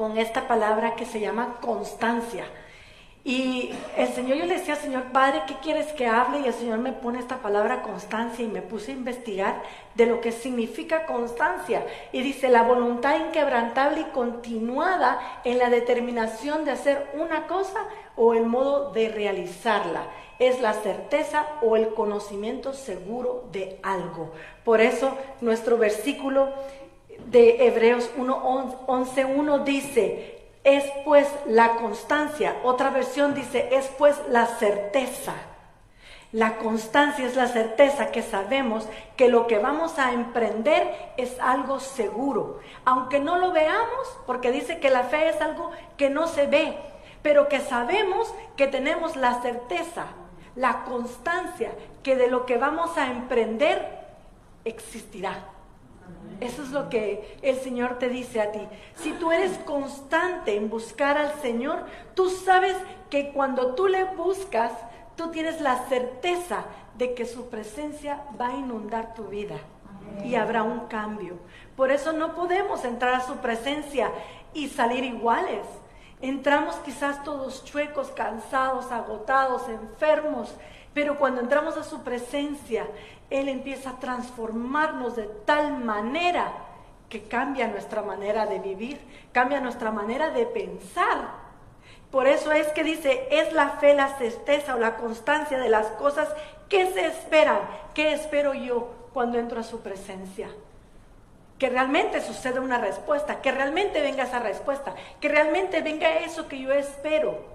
con esta palabra que se llama constancia. Y el Señor, yo le decía, Señor Padre, ¿qué quieres que hable? Y el Señor me pone esta palabra constancia y me puse a investigar de lo que significa constancia. Y dice, la voluntad inquebrantable y continuada en la determinación de hacer una cosa o el modo de realizarla. Es la certeza o el conocimiento seguro de algo. Por eso nuestro versículo de Hebreos 1.11.1 dice, es pues la constancia. Otra versión dice, es pues la certeza. La constancia es la certeza que sabemos que lo que vamos a emprender es algo seguro. Aunque no lo veamos, porque dice que la fe es algo que no se ve, pero que sabemos que tenemos la certeza, la constancia, que de lo que vamos a emprender existirá. Eso es lo que el Señor te dice a ti. Si tú eres constante en buscar al Señor, tú sabes que cuando tú le buscas, tú tienes la certeza de que su presencia va a inundar tu vida y habrá un cambio. Por eso no podemos entrar a su presencia y salir iguales. Entramos quizás todos chuecos, cansados, agotados, enfermos, pero cuando entramos a su presencia, Él empieza a transformarnos de tal manera que cambia nuestra manera de vivir, cambia nuestra manera de pensar. Por eso es que dice, es la fe, la certeza o la constancia de las cosas que se esperan. ¿Qué espero yo cuando entro a su presencia? Que realmente suceda una respuesta, que realmente venga esa respuesta, que realmente venga eso que yo espero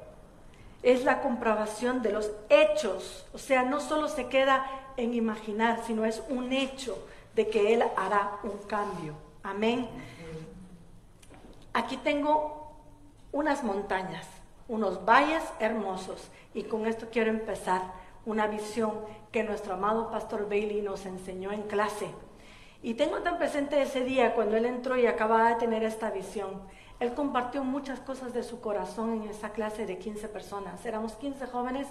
es la comprobación de los hechos. O sea, no solo se queda en imaginar, sino es un hecho de que Él hará un cambio. Amén. Aquí tengo unas montañas, unos valles hermosos y con esto quiero empezar una visión que nuestro amado pastor Bailey nos enseñó en clase. Y tengo tan presente ese día cuando él entró y acababa de tener esta visión. Él compartió muchas cosas de su corazón en esa clase de 15 personas. Éramos 15 jóvenes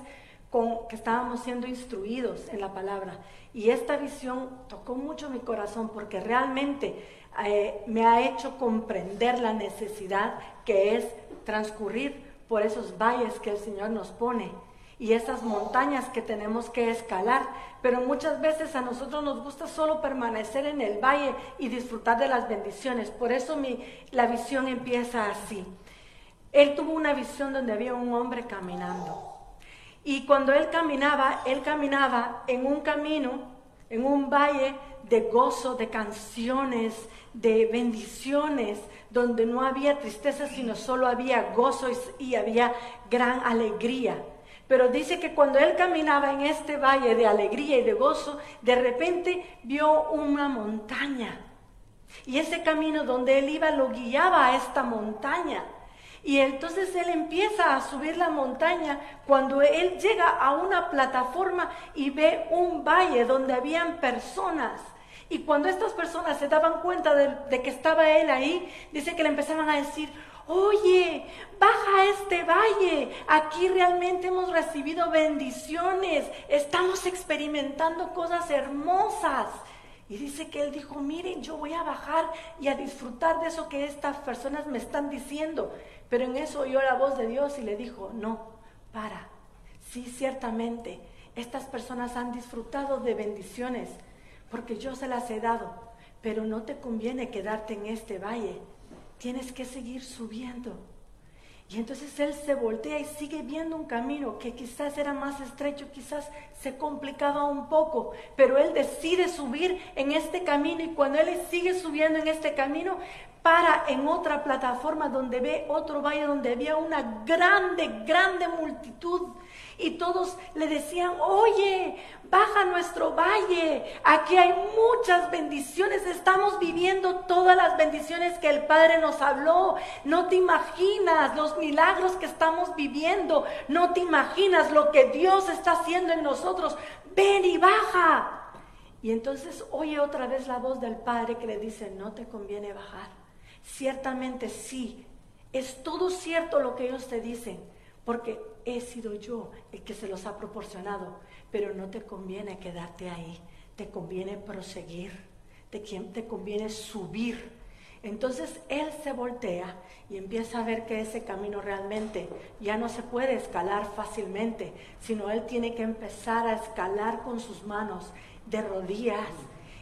que estábamos siendo instruidos en la palabra. Y esta visión tocó mucho mi corazón porque realmente eh, me ha hecho comprender la necesidad que es transcurrir por esos valles que el Señor nos pone y esas montañas que tenemos que escalar. Pero muchas veces a nosotros nos gusta solo permanecer en el valle y disfrutar de las bendiciones. Por eso mi, la visión empieza así. Él tuvo una visión donde había un hombre caminando. Y cuando él caminaba, él caminaba en un camino, en un valle de gozo, de canciones, de bendiciones, donde no había tristeza, sino solo había gozo y, y había gran alegría. Pero dice que cuando él caminaba en este valle de alegría y de gozo, de repente vio una montaña. Y ese camino donde él iba lo guiaba a esta montaña. Y entonces él empieza a subir la montaña cuando él llega a una plataforma y ve un valle donde habían personas. Y cuando estas personas se daban cuenta de, que estaba él ahí, dice que le empezaban a decir, Oye, baja a este valle. Aquí realmente hemos recibido bendiciones. Estamos experimentando cosas hermosas. Y dice que él dijo, miren, yo voy a bajar y a disfrutar de eso que estas personas me están diciendo. Pero en eso oyó la voz de Dios y le dijo, no, para. Sí, ciertamente, estas personas han disfrutado de bendiciones porque yo se las he dado, pero no te conviene quedarte en este valle tienes que seguir subiendo. Y entonces él se voltea y sigue viendo un camino que quizás era más estrecho, quizás se complicaba un poco, pero él decide subir en este camino y cuando él sigue subiendo en este camino, para en otra plataforma donde ve otro valle donde había una grande, grande multitud y todos le decían, oye, baja nuestro valle, aquí hay muchas bendiciones, estamos viviendo todas las bendiciones que el Padre nos habló, no te imaginas los milagros que estamos viviendo, no te imaginas lo que Dios está haciendo en nosotros, ven y baja. Y entonces oye otra vez la voz del Padre que le dice, no te conviene bajar. Ciertamente sí, es todo cierto lo que ellos te dicen, porque he sido yo el que se los ha proporcionado, pero no te conviene quedarte ahí, te conviene proseguir, te, te conviene subir. Entonces él se voltea y empieza a ver que ese camino realmente ya no se puede escalar fácilmente, sino él tiene que empezar a escalar con sus manos de rodillas.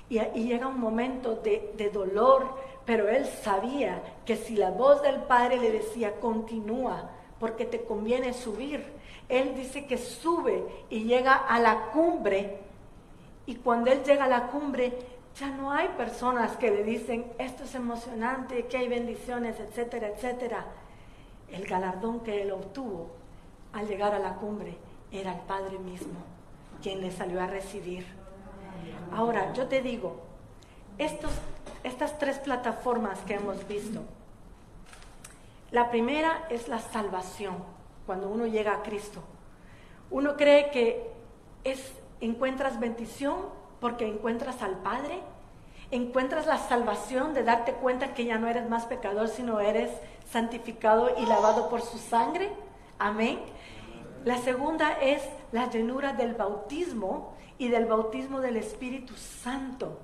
Y, llega un momento de, de dolor, pero él sabía que si la voz del Padre le decía, continúa, porque te conviene subir, él dice que sube y llega a la cumbre. Y cuando él llega a la cumbre, ya no hay personas que le dicen, esto es emocionante, que hay bendiciones, etcétera, etcétera. El galardón que él obtuvo al llegar a la cumbre era el Padre mismo, quien le salió a recibir. Ahora, yo te digo, estos, estas tres plataformas que hemos visto, la primera es la salvación, cuando uno llega a Cristo. Uno cree que es, encuentras bendición porque encuentras al Padre, encuentras la salvación de darte cuenta que ya no eres más pecador, sino eres santificado y lavado por su sangre. Amén. La segunda es la llenura del bautismo y del bautismo del Espíritu Santo.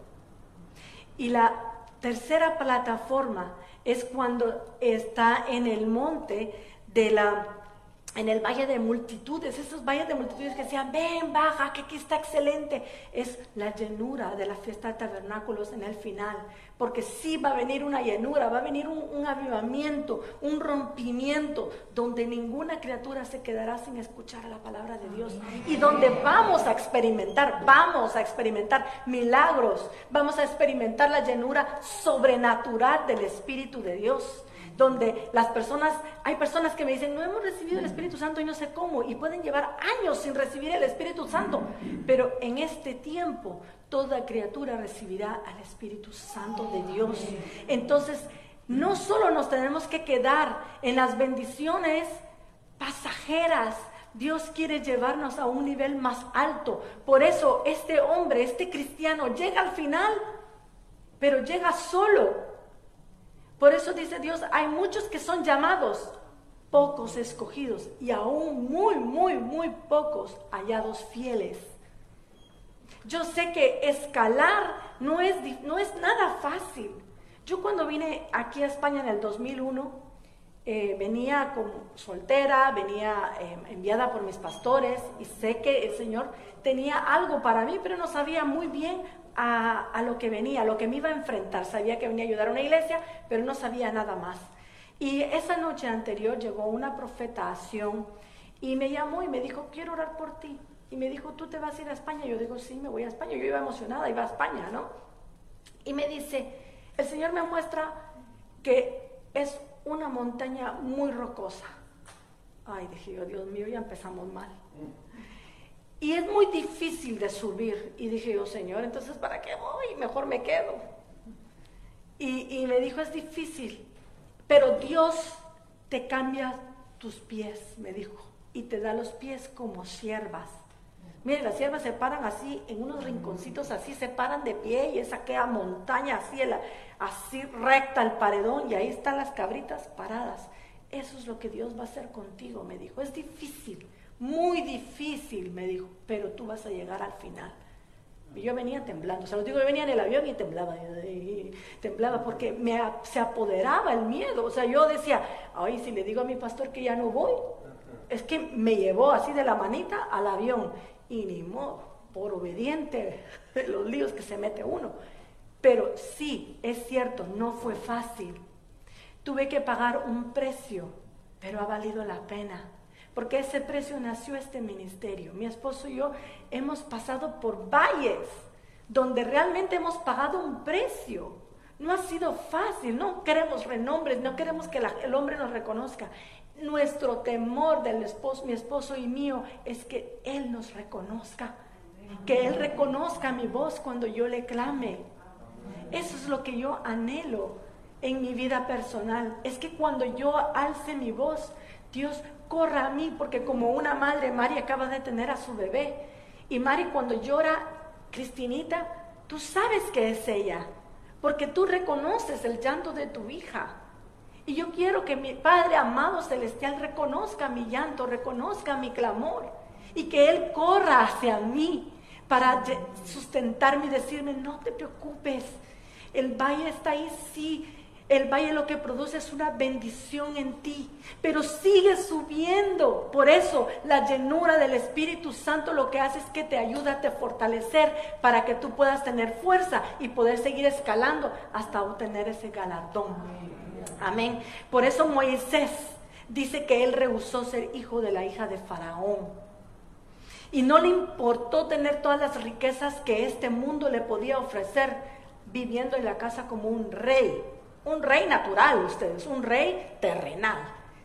Y la tercera plataforma es cuando está en el monte de la en el valle de multitudes, esos valles de multitudes que decían, ven, baja, que aquí está excelente, es la llenura de la fiesta de tabernáculos en el final, porque sí va a venir una llenura, va a venir un, avivamiento, un rompimiento, donde ninguna criatura se quedará sin escuchar la palabra de Dios. Y donde vamos a experimentar, vamos a experimentar milagros, vamos a experimentar la llenura sobrenatural del Espíritu de Dios donde las personas, hay personas que me dicen, no hemos recibido el Espíritu Santo y no sé cómo, y pueden llevar años sin recibir el Espíritu Santo, pero en este tiempo toda criatura recibirá al Espíritu Santo de Dios. Entonces, no solo nos tenemos que quedar en las bendiciones pasajeras, Dios quiere llevarnos a un nivel más alto. Por eso este hombre, este cristiano, llega al final, pero llega solo por eso dice Dios, hay muchos que son llamados, pocos escogidos y aún muy, muy, muy pocos hallados fieles. Yo sé que escalar no es, no es nada fácil. Yo cuando vine aquí a España en el 2001, eh, venía como soltera, venía eh, enviada por mis pastores y sé que el Señor tenía algo para mí, pero no sabía muy bien a, lo que venía, a lo que me iba a enfrentar. Sabía que venía a ayudar a una iglesia, pero no sabía nada más. Y esa noche anterior llegó una profeta a Sion y me llamó y me dijo, quiero orar por ti. Y me dijo, ¿tú te vas a ir a España? Yo digo, sí, me voy a España. Yo iba emocionada, iba a España, ¿no? Y me dice, el Señor me muestra que es una montaña muy rocosa. Ay, dije yo, Dios mío, ya empezamos mal. Y es muy difícil de subir. Y dije yo, Señor, entonces ¿para qué voy? Mejor me quedo. Y, me dijo, es difícil, pero Dios te cambia tus pies, me dijo, y te da los pies como siervas. Miren, las siervas se paran así, en unos rinconcitos así, se paran de pie y es aquella montaña así, así recta el paredón y ahí están las cabritas paradas. Eso es lo que Dios va a hacer contigo, me dijo. Es difícil, muy difícil, me dijo, pero tú vas a llegar al final. Y yo venía temblando, o sea, digo, yo venía en el avión y temblaba, y temblaba porque me, se apoderaba el miedo. O sea, yo decía, ay, si le digo a mi pastor que ya no voy, es que me llevó así de la manita al avión. Y ni modo, por obediente, los líos que se mete uno. Pero sí, es cierto, no fue fácil. Tuve que pagar un precio, pero ha valido la pena porque ese precio nació este ministerio. Mi esposo y yo hemos pasado por valles donde realmente hemos pagado un precio. No ha sido fácil, no queremos renombres, no queremos que el hombre nos reconozca. Nuestro temor del esposo, mi esposo y mío, es que Él nos reconozca, que Él reconozca mi voz cuando yo le clame. Eso es lo que yo anhelo en mi vida personal. Es que cuando yo alce mi voz, Dios corra a mí, porque como una madre, Mari acaba de tener a su bebé. Y Mari cuando llora, Cristinita, tú sabes que es ella, porque tú reconoces el llanto de tu hija. Y yo quiero que mi Padre amado celestial reconozca mi llanto, reconozca mi clamor y que Él corra hacia mí para sustentarme y decirme, no te preocupes, el valle está ahí, sí, El valle lo que produce es una bendición en ti, pero sigue subiendo. Por eso la llenura del Espíritu Santo lo que hace es que te ayuda a te fortalecer para que tú puedas tener fuerza y poder seguir escalando hasta obtener ese galardón. Amén. Por eso Moisés dice que él rehusó ser hijo de la hija de Faraón. Y no le importó tener todas las riquezas que este mundo le podía ofrecer viviendo en la casa como un rey un rey natural, ustedes, un rey terrenal.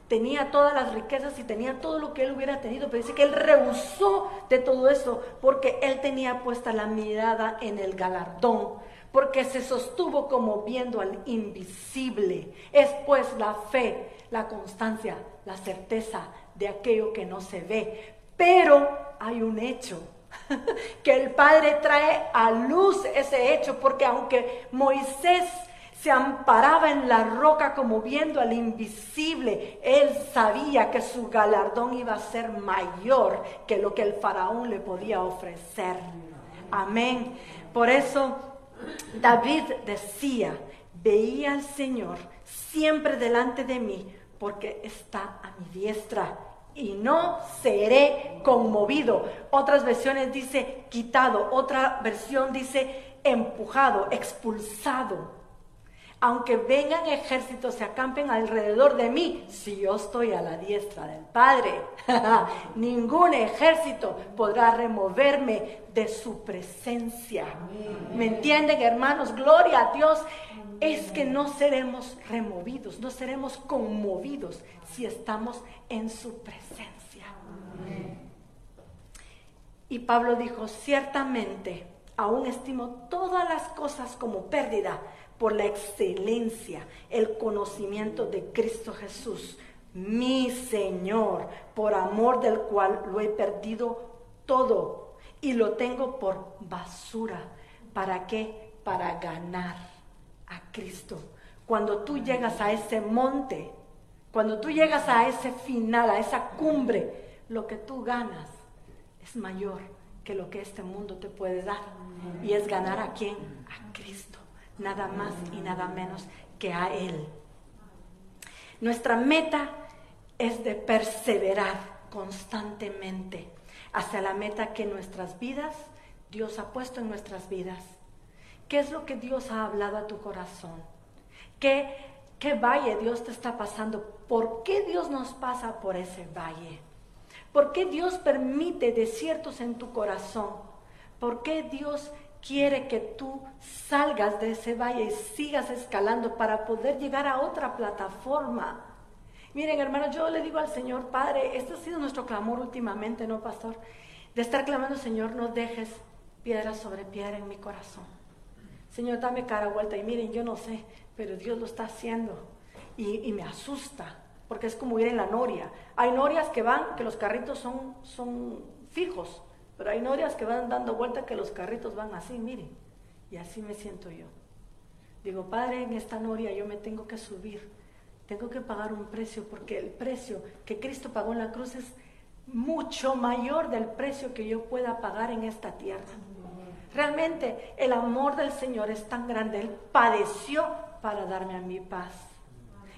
Tenía todas las riquezas y tenía todo lo que él hubiera tenido, pero dice que él rehusó de todo eso porque él tenía puesta la mirada en el galardón, porque se sostuvo como viendo al invisible. Es pues la fe, la constancia, la certeza de aquello que no se ve. Pero hay un hecho que el Padre trae a luz ese hecho, porque aunque Moisés se amparaba en la roca como viendo al invisible. Él sabía que su galardón iba a ser mayor que lo que el faraón le podía ofrecer. Amén. Por eso David decía, veía al Señor siempre delante de mí porque está a mi diestra y no seré conmovido. Otras versiones dice quitado, otra versión dice empujado, expulsado aunque vengan ejércitos, se acampen alrededor de mí, si yo estoy a la diestra del Padre, ningún ejército podrá removerme de su presencia. ¿Me entienden, hermanos? Gloria a Dios. Es que no seremos removidos, no seremos conmovidos si estamos en su presencia. Y Pablo dijo, ciertamente, aún estimo todas las cosas como pérdida por la excelencia, el conocimiento de Cristo Jesús, mi Señor, por amor del cual lo he perdido todo y lo tengo por basura. ¿Para qué? Para ganar a Cristo. Cuando tú llegas a ese monte, cuando tú llegas a ese final, a esa cumbre, lo que tú ganas es mayor que lo que este mundo te puede dar. Y es ganar a quién? A Cristo nada más y nada menos que a Él. Nuestra meta es de perseverar constantemente hacia la meta que nuestras vidas, Dios ha puesto en nuestras vidas. ¿Qué es lo que Dios ha hablado a tu corazón? ¿Qué, qué valle Dios te está pasando? ¿Por qué Dios nos pasa por ese valle? ¿Por qué Dios permite desiertos en tu corazón? ¿Por qué Dios quiere que tú salgas de ese valle y sigas escalando para poder llegar a otra plataforma. Miren, hermanos, yo le digo al Señor, Padre, este ha sido nuestro clamor últimamente, ¿no, pastor? De estar clamando, Señor, no dejes piedra sobre piedra en mi corazón. Señor, dame cara vuelta. Y miren, yo no sé, pero Dios lo está haciendo. Y, me asusta, porque es como ir en la noria. Hay norias que van, que los carritos son, son fijos. Pero hay norias que van dando vuelta que los carritos van así, miren. Y así me siento yo. Digo, Padre, en esta noria yo me tengo que subir. Tengo que pagar un precio porque el precio que Cristo pagó en la cruz es mucho mayor del precio que yo pueda pagar en esta tierra. Realmente el amor del Señor es tan grande. Él padeció para darme a mi paz.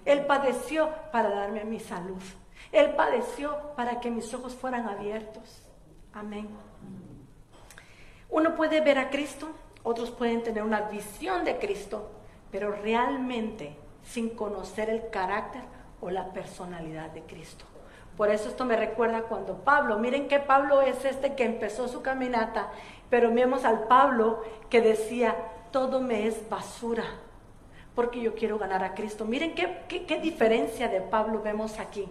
Él padeció para darme a mi salud. Él padeció para que mis ojos fueran abiertos. Amén. Uno puede ver a Cristo, otros pueden tener una visión de Cristo, pero realmente sin conocer el carácter o la personalidad de Cristo. Por eso esto me recuerda cuando Pablo, miren que Pablo es este que empezó su caminata, pero vemos al Pablo que decía, todo me es basura, porque yo quiero ganar a Cristo. Miren qué, qué, qué diferencia de Pablo vemos aquí.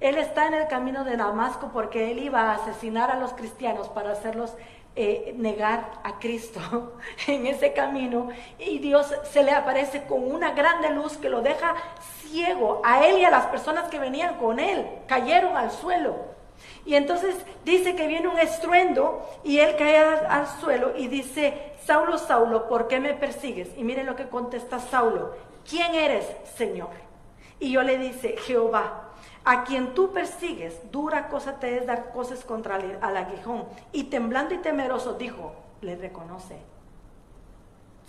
Él está en el camino de Damasco porque él iba a asesinar a los cristianos para hacerlos eh, negar a Cristo en ese camino y Dios se le aparece con una grande luz que lo deja ciego a él y a las personas que venían con él, cayeron al suelo. Y entonces dice que viene un estruendo y él cae al, suelo y dice, Saulo, Saulo, ¿por qué me persigues? Y miren lo que contesta Saulo, ¿quién eres, Señor? Y yo le dice, Jehová. A quien tú persigues, dura cosa te es dar cosas contra el, al aguijón. Y temblando y temeroso dijo, le reconoce,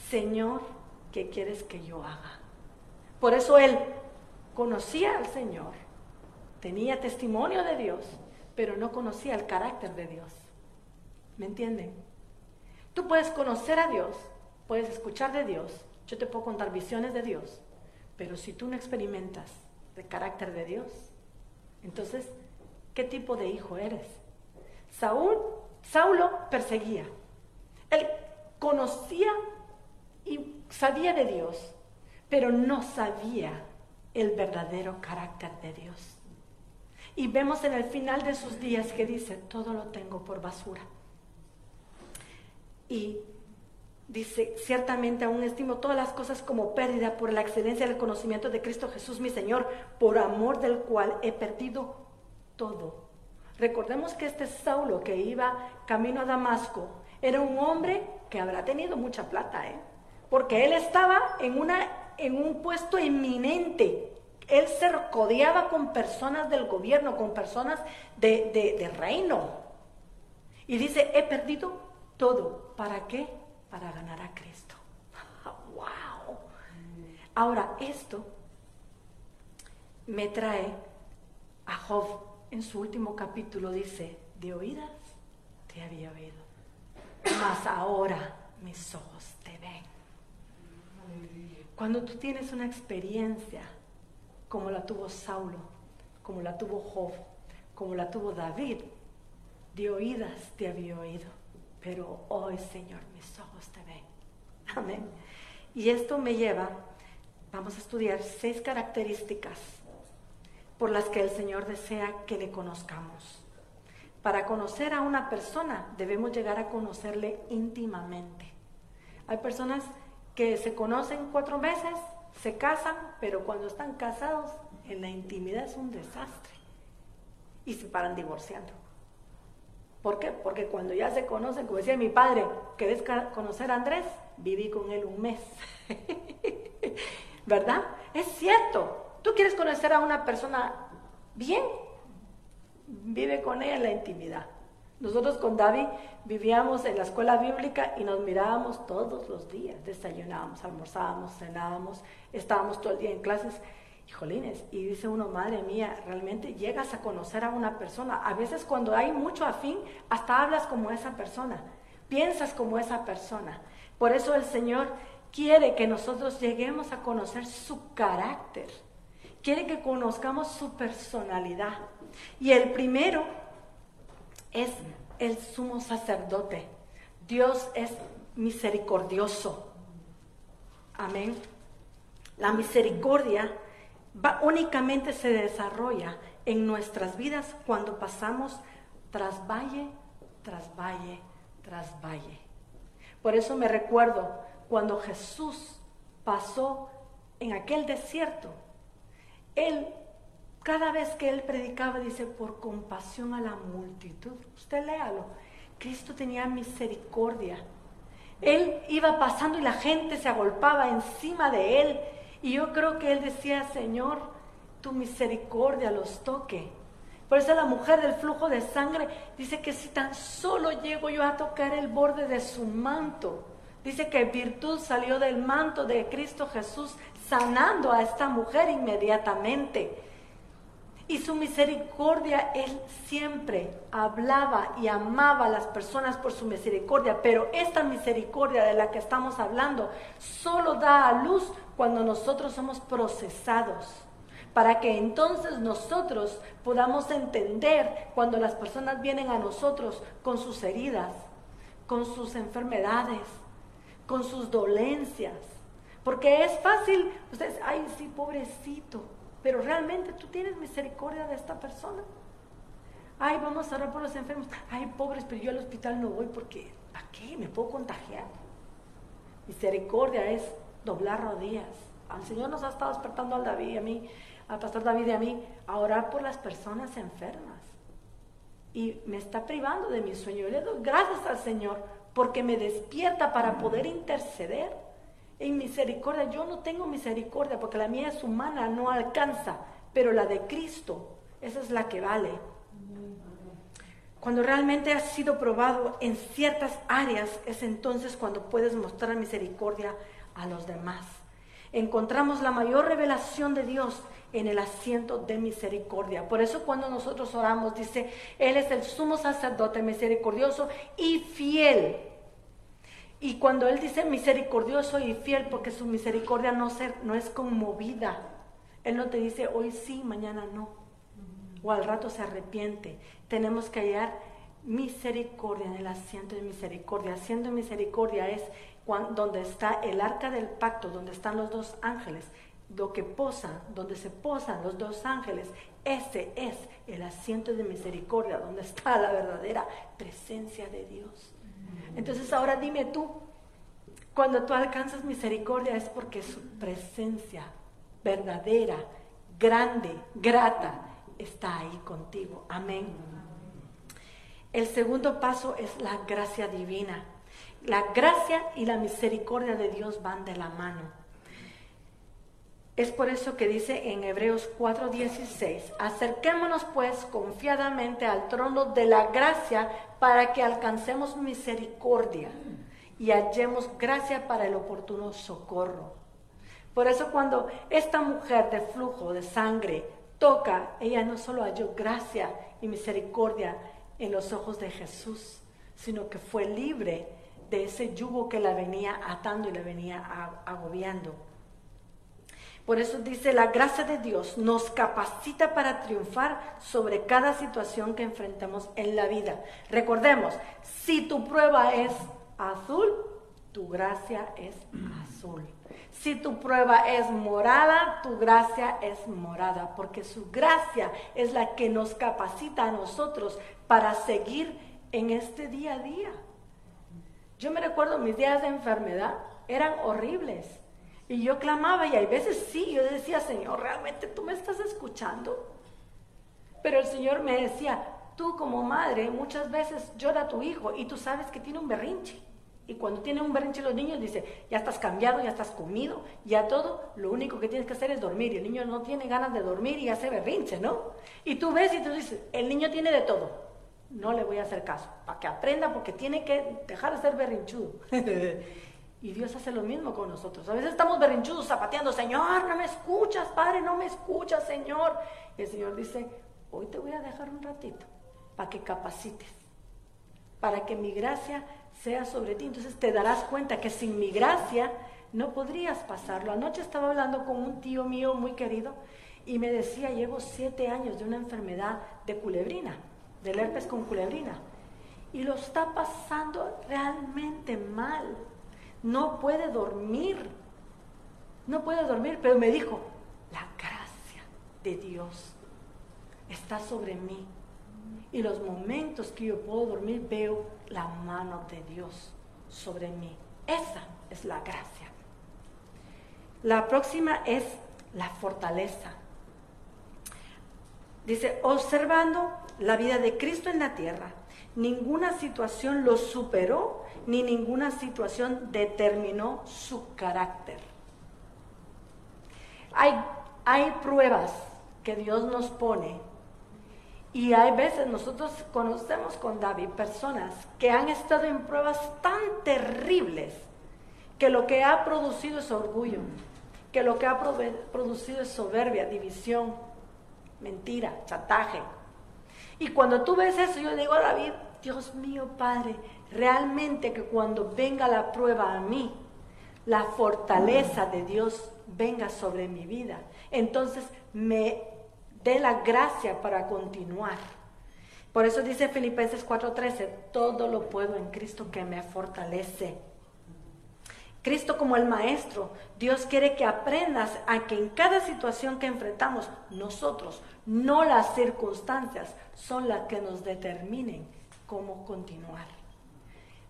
Señor, ¿qué quieres que yo haga? Por eso él conocía al Señor, tenía testimonio de Dios, pero no conocía el carácter de Dios. ¿Me entienden? Tú puedes conocer a Dios, puedes escuchar de Dios, yo te puedo contar visiones de Dios, pero si tú no experimentas el carácter de Dios, entonces, ¿qué tipo de hijo eres? Saúl, Saulo perseguía. Él conocía y sabía de Dios, pero no sabía el verdadero carácter de Dios. Y vemos en el final de sus días que dice, todo lo tengo por basura. Y dice, ciertamente aún estimo todas las cosas como pérdida por la excelencia del conocimiento de Cristo Jesús mi Señor, por amor del cual he perdido todo. Recordemos que este Saulo que iba camino a Damasco era un hombre que habrá tenido mucha plata, ¿eh? porque él estaba en, una, en un puesto eminente. Él se codeaba con personas del gobierno, con personas de, de reino. Y dice, he perdido todo. ¿Para qué? Para ganar a Cristo. ¡Wow! Ahora, esto me trae a Job en su último capítulo. Dice, de oídas te había oído, mas ahora mis ojos te ven. Cuando tú tienes una experiencia como la tuvo Saulo, como la tuvo Job, como la tuvo David, de oídas te había oído pero hoy, Señor, mis ojos te ven. Amén. Y esto me lleva, vamos a estudiar seis características por las que el Señor desea que le conozcamos. Para conocer a una persona debemos llegar a conocerle íntimamente. Hay personas que se conocen cuatro meses, se casan, pero cuando están casados en la intimidad es un desastre y se paran divorciando. ¿Por qué? Porque cuando ya se conocen, como decía mi padre, ¿querés conocer a Andrés? Viví con él un mes. ¿Verdad? Es cierto. Tú quieres conocer a una persona bien, vive con ella en la intimidad. Nosotros con David vivíamos en la escuela bíblica y nos mirábamos todos los días. Desayunábamos, almorzábamos, cenábamos, estábamos todo el día en clases y dice uno, madre mía, realmente llegas a conocer a una persona. A veces cuando hay mucho afín, hasta hablas como esa persona, piensas como esa persona. Por eso el Señor quiere que nosotros lleguemos a conocer su carácter, quiere que conozcamos su personalidad. Y el primero es el sumo sacerdote. Dios es misericordioso. Amén. La misericordia únicamente se desarrolla en nuestras vidas cuando pasamos tras valle, tras valle, tras valle. Por eso me recuerdo cuando Jesús pasó en aquel desierto. Él, cada vez que él predicaba, dice, por compasión a la multitud. Usted léalo. Cristo tenía misericordia. Él iba pasando y la gente se agolpaba encima de él y yo creo que él decía, Señor, tu misericordia los toque. Por eso la mujer del flujo de sangre dice que si tan solo llego yo a tocar el borde de su manto, dice que virtud salió del manto de Cristo Jesús sanando a esta mujer inmediatamente. Y su misericordia, Él siempre hablaba y amaba a las personas por su misericordia, pero esta misericordia de la que estamos hablando solo da a luz cuando nosotros somos procesados, para que entonces nosotros podamos entender cuando las personas vienen a nosotros con sus heridas, con sus enfermedades, con sus dolencias. Porque es fácil, ustedes, ay, sí, pobrecito, pero realmente tú tienes misericordia de esta persona. Ay, vamos a orar por los enfermos. Ay, pobres, pero yo al hospital no voy porque, ¿a qué? ¿Me puedo contagiar? Misericordia es doblar rodillas. Al Señor nos ha estado despertando al David y a mí, al pastor David y a mí, a orar por las personas enfermas. Y me está privando de mi sueño. Yo le doy gracias al Señor porque me despierta para poder interceder. En misericordia, yo no tengo misericordia porque la mía es humana, no alcanza, pero la de Cristo, esa es la que vale. Cuando realmente has sido probado en ciertas áreas, es entonces cuando puedes mostrar misericordia a los demás. encontramos la mayor revelación de Dios en el asiento de misericordia. Por eso cuando nosotros oramos, dice, Él es el sumo sacerdote misericordioso y fiel. Y cuando Él dice misericordioso y fiel, porque su misericordia no, no es conmovida, Él no te dice hoy sí, mañana no, o al rato se arrepiente. Tenemos que hallar misericordia en el asiento de misericordia. Asiento de misericordia es donde está el arca del pacto, donde están los dos ángeles lo que posa, donde se posan los dos ángeles, ese es el asiento de misericordia, donde está la verdadera presencia de Dios. Entonces ahora dime tú, cuando tú alcanzas misericordia es porque su presencia verdadera, grande, grata, está ahí contigo. Amén. El segundo paso es la gracia divina. La gracia y la misericordia de Dios van de la mano. Es por eso que dice en Hebreos 4:16, acerquémonos pues confiadamente al trono de la gracia para que alcancemos misericordia y hallemos gracia para el oportuno socorro. Por eso cuando esta mujer de flujo de sangre toca, ella no solo halló gracia y misericordia en los ojos de Jesús, sino que fue libre de ese yugo que la venía atando y la venía agobiando. Por eso dice, la gracia de Dios nos capacita para triunfar sobre cada situación que enfrentemos en la vida. Recordemos, si tu prueba es azul, tu gracia es azul. Si tu prueba es morada, tu gracia es morada, porque su gracia es la que nos capacita a nosotros para seguir en este día a día. Yo me recuerdo mis días de enfermedad eran horribles y yo clamaba y hay veces sí, yo decía, Señor, realmente tú me estás escuchando. Pero el Señor me decía, tú como madre muchas veces llora tu hijo y tú sabes que tiene un berrinche. Y cuando tiene un berrinche los niños dice, ya estás cambiado, ya estás comido, ya todo, lo único que tienes que hacer es dormir. Y el niño no tiene ganas de dormir y hace berrinche, ¿no? Y tú ves y tú dices, el niño tiene de todo. No le voy a hacer caso, para que aprenda porque tiene que dejar de ser berrinchudo. Y Dios hace lo mismo con nosotros. A veces estamos berrinchudos, zapateando, Señor, no me escuchas, Padre, no me escuchas, Señor. Y el Señor dice, hoy te voy a dejar un ratito para que capacites, para que mi gracia sea sobre ti. Entonces te darás cuenta que sin mi gracia no podrías pasarlo. Anoche estaba hablando con un tío mío muy querido y me decía, llevo siete años de una enfermedad de culebrina, del herpes con culebrina. Y lo está pasando realmente mal no puede dormir. No puede dormir, pero me dijo, la gracia de Dios está sobre mí. Y los momentos que yo puedo dormir veo la mano de Dios sobre mí. Esa es la gracia. La próxima es la fortaleza. Dice, observando la vida de Cristo en la tierra, ninguna situación lo superó ni ninguna situación determinó su carácter. Hay, hay pruebas que Dios nos pone y hay veces nosotros conocemos con David personas que han estado en pruebas tan terribles que lo que ha producido es orgullo, que lo que ha producido es soberbia, división, mentira, chantaje. Y cuando tú ves eso, yo digo a David, Dios mío, Padre, realmente que cuando venga la prueba a mí, la fortaleza de Dios venga sobre mi vida. Entonces me dé la gracia para continuar. Por eso dice Filipenses 4:13, todo lo puedo en Cristo que me fortalece. Cristo como el Maestro, Dios quiere que aprendas a que en cada situación que enfrentamos nosotros, no las circunstancias, son las que nos determinen cómo continuar.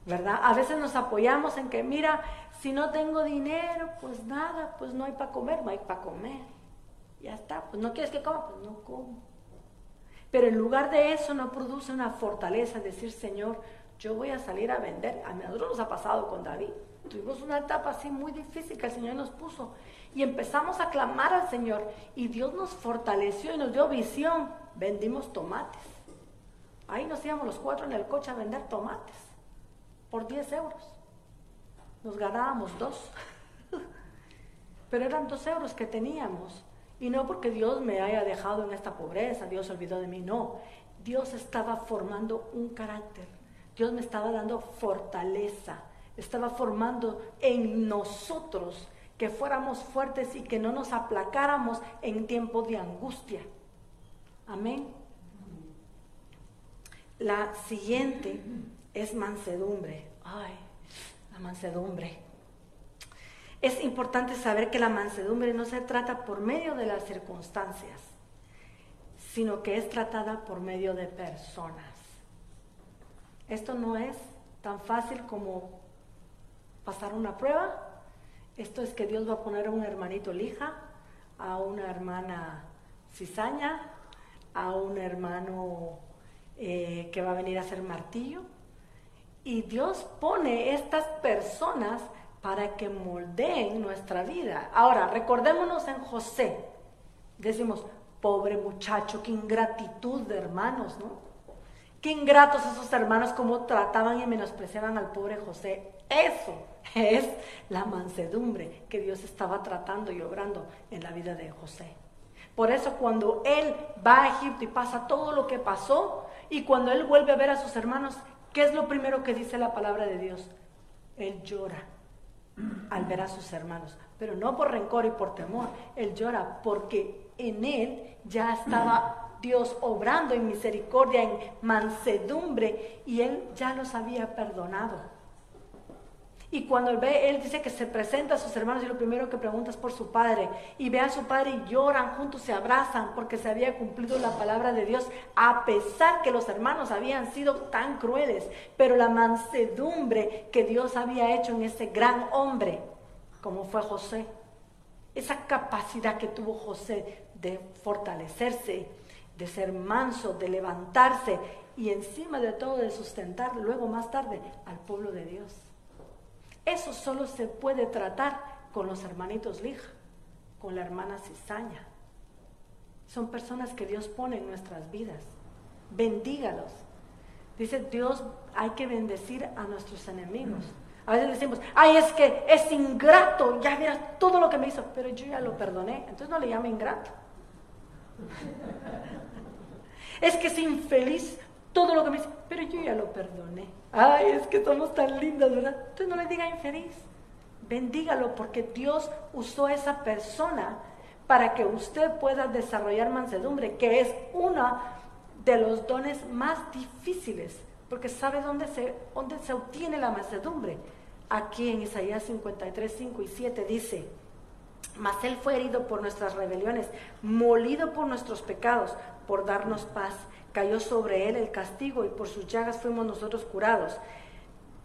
¿Verdad? A veces nos apoyamos en que, mira, si no tengo dinero, pues nada, pues no hay para comer, no hay para comer. Ya está, pues no quieres que coma, pues no como. Pero en lugar de eso no produce una fortaleza, decir, Señor, yo voy a salir a vender. A nosotros nos ha pasado con David. Tuvimos una etapa así muy difícil que el Señor nos puso. Y empezamos a clamar al Señor. Y Dios nos fortaleció y nos dio visión. Vendimos tomates. Ahí nos íbamos los cuatro en el coche a vender tomates por 10 euros. Nos ganábamos dos. pero eran dos euros que teníamos. Y no porque Dios me haya dejado en esta pobreza, Dios se olvidó de mí, no. Dios estaba formando un carácter, Dios me estaba dando fortaleza, estaba formando en nosotros que fuéramos fuertes y que no nos aplacáramos en tiempo de angustia. Amén. La siguiente es mansedumbre. Ay, la mansedumbre. Es importante saber que la mansedumbre no se trata por medio de las circunstancias, sino que es tratada por medio de personas. Esto no es tan fácil como pasar una prueba. Esto es que Dios va a poner a un hermanito lija, a una hermana cizaña, a un hermano eh, que va a venir a hacer martillo. Y Dios pone estas personas para que moldeen nuestra vida. Ahora, recordémonos en José. Decimos, pobre muchacho, qué ingratitud de hermanos, ¿no? Qué ingratos esos hermanos, cómo trataban y menospreciaban al pobre José. Eso es la mansedumbre que Dios estaba tratando y obrando en la vida de José. Por eso cuando él va a Egipto y pasa todo lo que pasó, y cuando él vuelve a ver a sus hermanos, ¿qué es lo primero que dice la palabra de Dios? Él llora al ver a sus hermanos, pero no por rencor y por temor, él llora porque en él ya estaba Dios obrando en misericordia, en mansedumbre, y Él ya los había perdonado. Y cuando él ve, él dice que se presenta a sus hermanos y lo primero que pregunta es por su padre. Y ve a su padre y lloran, juntos se abrazan porque se había cumplido la palabra de Dios, a pesar que los hermanos habían sido tan crueles. Pero la mansedumbre que Dios había hecho en ese gran hombre, como fue José, esa capacidad que tuvo José de fortalecerse, de ser manso, de levantarse y encima de todo de sustentar luego más tarde al pueblo de Dios. Eso solo se puede tratar con los hermanitos Lija, con la hermana Cizaña. Son personas que Dios pone en nuestras vidas. Bendígalos. Dice Dios, hay que bendecir a nuestros enemigos. A veces decimos, ay, es que es ingrato, ya mira todo lo que me hizo, pero yo ya lo perdoné. Entonces no le llame ingrato. Es que es infeliz todo lo que me dice, pero yo ya lo perdoné. Ay, es que somos tan lindas, ¿verdad? Entonces no le diga infeliz. Bendígalo porque Dios usó a esa persona para que usted pueda desarrollar mansedumbre, que es uno de los dones más difíciles, porque sabe dónde se, dónde se obtiene la mansedumbre. Aquí en Isaías 53, 5 y 7 dice, mas Él fue herido por nuestras rebeliones, molido por nuestros pecados, por darnos paz. Cayó sobre Él el castigo y por sus llagas fuimos nosotros curados.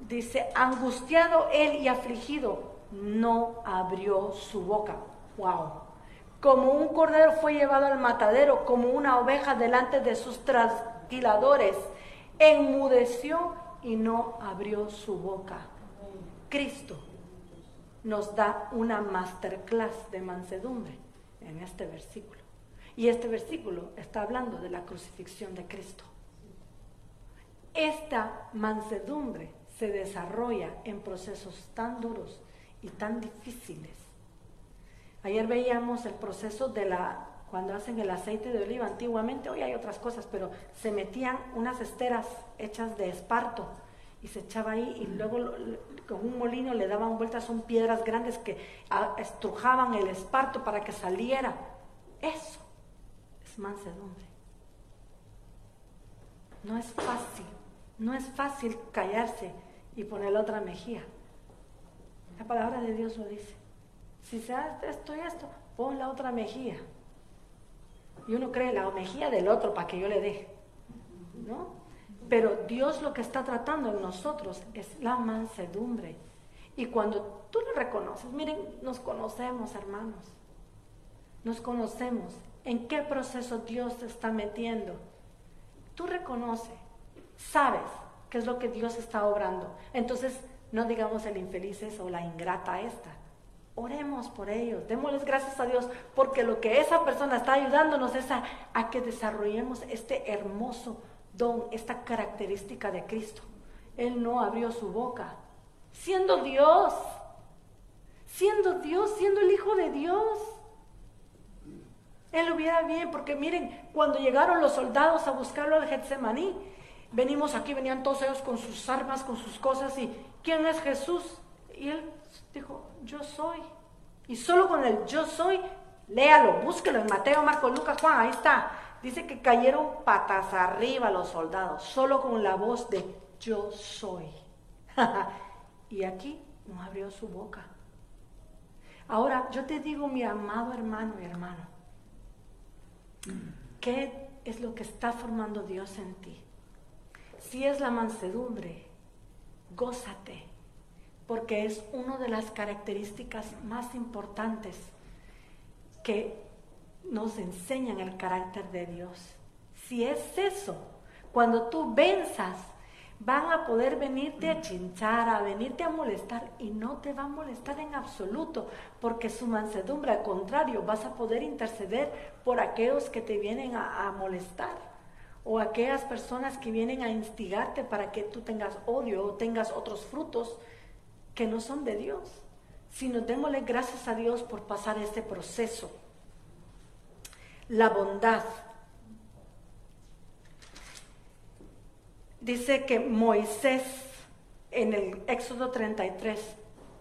Dice, angustiado Él y afligido, no abrió su boca. ¡Wow! Como un cordero fue llevado al matadero, como una oveja delante de sus trasquiladores, enmudeció y no abrió su boca. Cristo nos da una masterclass de mansedumbre en este versículo. Y este versículo está hablando de la crucifixión de Cristo. Esta mansedumbre se desarrolla en procesos tan duros y tan difíciles. Ayer veíamos el proceso de la cuando hacen el aceite de oliva antiguamente, hoy hay otras cosas, pero se metían unas esteras hechas de esparto y se echaba ahí y luego con un molino le daban vueltas, son piedras grandes que ah, estrujaban el esparto para que saliera. Eso mansedumbre. No es fácil, no es fácil callarse y poner la otra mejilla. La palabra de Dios lo dice. Si se hace esto y esto, pon la otra mejilla. Y uno cree la mejilla del otro para que yo le deje. ¿No? Pero Dios lo que está tratando en nosotros es la mansedumbre. Y cuando tú lo reconoces, miren, nos conocemos, hermanos. Nos conocemos. ¿En qué proceso Dios está metiendo? Tú reconoces, sabes qué es lo que Dios está obrando. Entonces, no digamos el infeliz es o la ingrata esta. Oremos por ellos, démosles gracias a Dios, porque lo que esa persona está ayudándonos es a, a que desarrollemos este hermoso don, esta característica de Cristo. Él no abrió su boca, siendo Dios, siendo Dios, siendo el Hijo de Dios. Él lo hubiera bien, porque miren, cuando llegaron los soldados a buscarlo al Getsemaní, venimos aquí, venían todos ellos con sus armas, con sus cosas, y ¿quién es Jesús? Y él dijo, yo soy. Y solo con el yo soy, léalo, búsquelo en Mateo, Marco, Lucas, Juan, ahí está. Dice que cayeron patas arriba los soldados, solo con la voz de yo soy. y aquí no abrió su boca. Ahora, yo te digo, mi amado hermano y hermano, ¿qué es lo que está formando Dios en ti? Si es la mansedumbre, gózate, porque es una de las características más importantes que nos enseñan el carácter de Dios. Si es eso, cuando tú venzas, van a poder venirte a chinchar, a venirte a molestar y no te va a molestar en absoluto, porque su mansedumbre, al contrario, vas a poder interceder por aquellos que te vienen a, molestar o aquellas personas que vienen a instigarte para que tú tengas odio o tengas otros frutos que no son de Dios, sino démosle gracias a Dios por pasar este proceso. La bondad dice que Moisés en el Éxodo 33,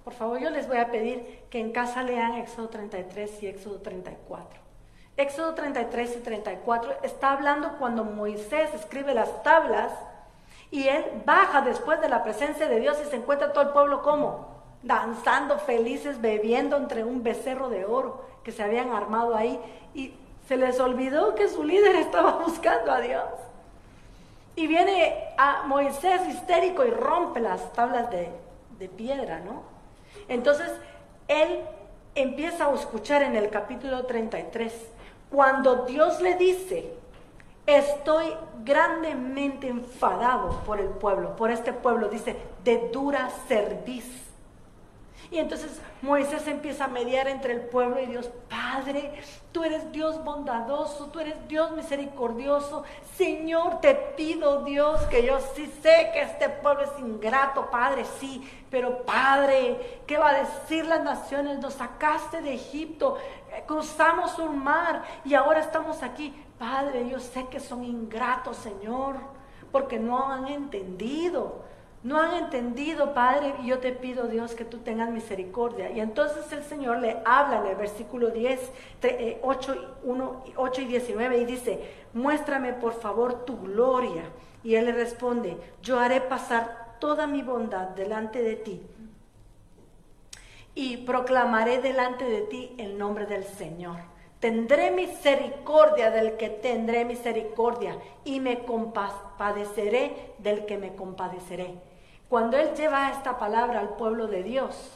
por favor yo les voy a pedir que en casa lean Éxodo 33 y Éxodo 34. Éxodo 33 y 34 está hablando cuando Moisés escribe las tablas y él baja después de la presencia de Dios y se encuentra todo el pueblo como danzando felices, bebiendo entre un becerro de oro que se habían armado ahí y se les olvidó que su líder estaba buscando a Dios. Y viene a Moisés histérico y rompe las tablas de, piedra, ¿no? Entonces, él empieza a escuchar en el capítulo 33, cuando Dios le dice, estoy grandemente enfadado por el pueblo, por este pueblo, dice, de dura cerviz y entonces Moisés empieza a mediar entre el pueblo y Dios. Padre, tú eres Dios bondadoso, tú eres Dios misericordioso. Señor, te pido Dios que yo sí sé que este pueblo es ingrato, Padre, sí. Pero Padre, ¿qué va a decir las naciones? Nos sacaste de Egipto, eh, cruzamos un mar y ahora estamos aquí. Padre, yo sé que son ingratos, Señor, porque no han entendido no han entendido, Padre, y yo te pido, Dios, que tú tengas misericordia. Y entonces el Señor le habla en el versículo 10, 8, 1, 8 y 19 y dice, muéstrame por favor tu gloria. Y él le responde, yo haré pasar toda mi bondad delante de ti y proclamaré delante de ti el nombre del Señor. Tendré misericordia del que tendré misericordia y me compadeceré del que me compadeceré. Cuando Él lleva esta palabra al pueblo de Dios,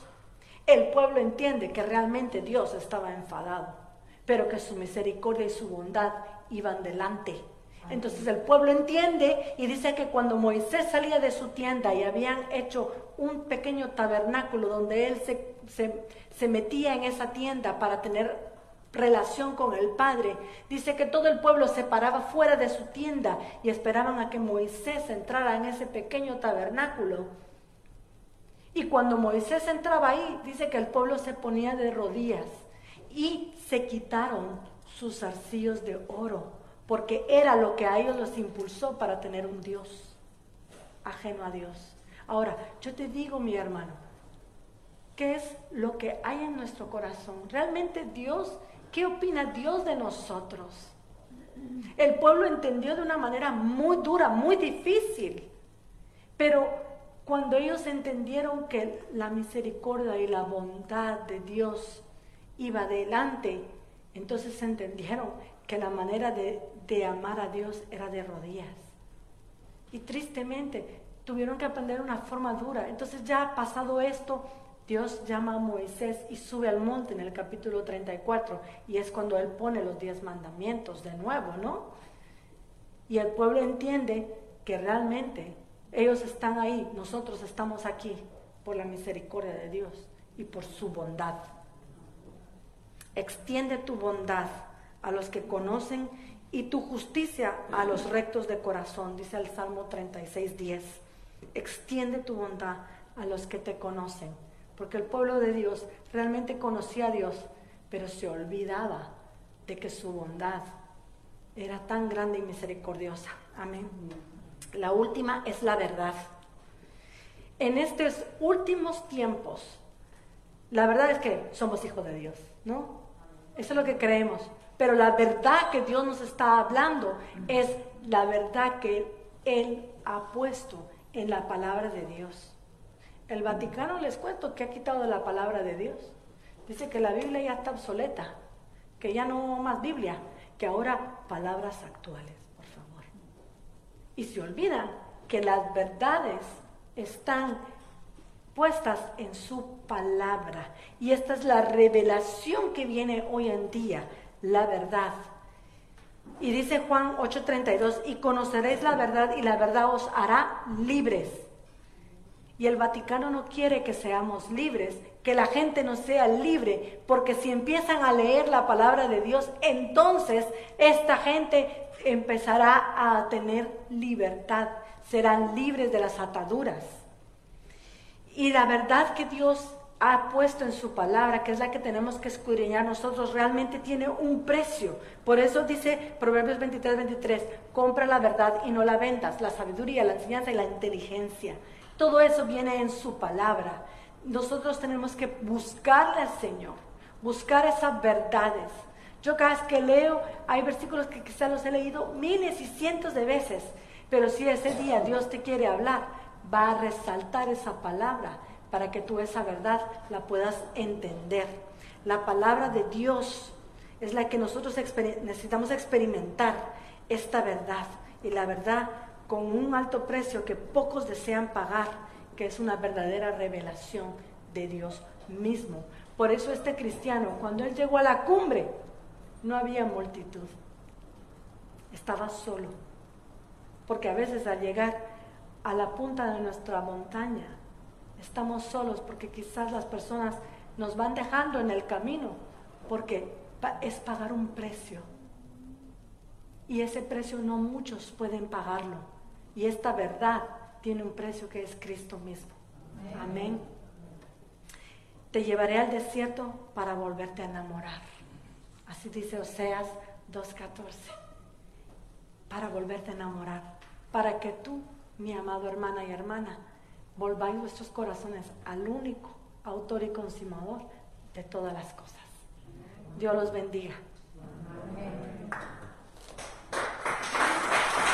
el pueblo entiende que realmente Dios estaba enfadado, pero que su misericordia y su bondad iban delante. Entonces el pueblo entiende y dice que cuando Moisés salía de su tienda y habían hecho un pequeño tabernáculo donde él se, se metía en esa tienda para tener relación con el Padre. Dice que todo el pueblo se paraba fuera de su tienda y esperaban a que Moisés entrara en ese pequeño tabernáculo. Y cuando Moisés entraba ahí, dice que el pueblo se ponía de rodillas y se quitaron sus arcillos de oro, porque era lo que a ellos los impulsó para tener un Dios ajeno a Dios. Ahora, yo te digo, mi hermano, ¿qué es lo que hay en nuestro corazón? Realmente Dios ¿Qué opina Dios de nosotros? El pueblo entendió de una manera muy dura, muy difícil, pero cuando ellos entendieron que la misericordia y la bondad de Dios iba adelante, entonces entendieron que la manera de, de amar a Dios era de rodillas. Y tristemente tuvieron que aprender una forma dura. Entonces ya pasado esto, Dios llama a Moisés y sube al monte en el capítulo 34 y es cuando él pone los diez mandamientos de nuevo, ¿no? Y el pueblo entiende que realmente ellos están ahí, nosotros estamos aquí por la misericordia de Dios y por su bondad. Extiende tu bondad a los que conocen y tu justicia a los rectos de corazón, dice el Salmo 36, 10. Extiende tu bondad a los que te conocen porque el pueblo de Dios realmente conocía a Dios, pero se olvidaba de que su bondad era tan grande y misericordiosa. Amén. La última es la verdad. En estos últimos tiempos, la verdad es que somos hijos de Dios, ¿no? Eso es lo que creemos. Pero la verdad que Dios nos está hablando es la verdad que Él ha puesto en la palabra de Dios. El Vaticano les cuento que ha quitado la palabra de Dios. Dice que la Biblia ya está obsoleta, que ya no más Biblia, que ahora palabras actuales, por favor. Y se olvidan que las verdades están puestas en su palabra. Y esta es la revelación que viene hoy en día, la verdad. Y dice Juan 8:32, y conoceréis la verdad y la verdad os hará libres. Y el Vaticano no quiere que seamos libres, que la gente no sea libre, porque si empiezan a leer la palabra de Dios, entonces esta gente empezará a tener libertad, serán libres de las ataduras. Y la verdad que Dios ha puesto en su palabra, que es la que tenemos que escudriñar nosotros, realmente tiene un precio. Por eso dice Proverbios 23, 23, compra la verdad y no la ventas, la sabiduría, la enseñanza y la inteligencia. Todo eso viene en su palabra. Nosotros tenemos que buscarle al Señor, buscar esas verdades. Yo cada vez que leo, hay versículos que quizás los he leído miles y cientos de veces, pero si ese día Dios te quiere hablar, va a resaltar esa palabra para que tú esa verdad la puedas entender. La palabra de Dios es la que nosotros necesitamos experimentar, esta verdad. Y la verdad con un alto precio que pocos desean pagar, que es una verdadera revelación de Dios mismo. Por eso este cristiano, cuando él llegó a la cumbre, no había multitud, estaba solo. Porque a veces al llegar a la punta de nuestra montaña, estamos solos porque quizás las personas nos van dejando en el camino, porque es pagar un precio. Y ese precio no muchos pueden pagarlo. Y esta verdad tiene un precio que es Cristo mismo. Amén. Te llevaré al desierto para volverte a enamorar. Así dice Oseas 2.14. Para volverte a enamorar. Para que tú, mi amado hermana y hermana, volváis vuestros corazones al único autor y consumador de todas las cosas. Dios los bendiga. Amén.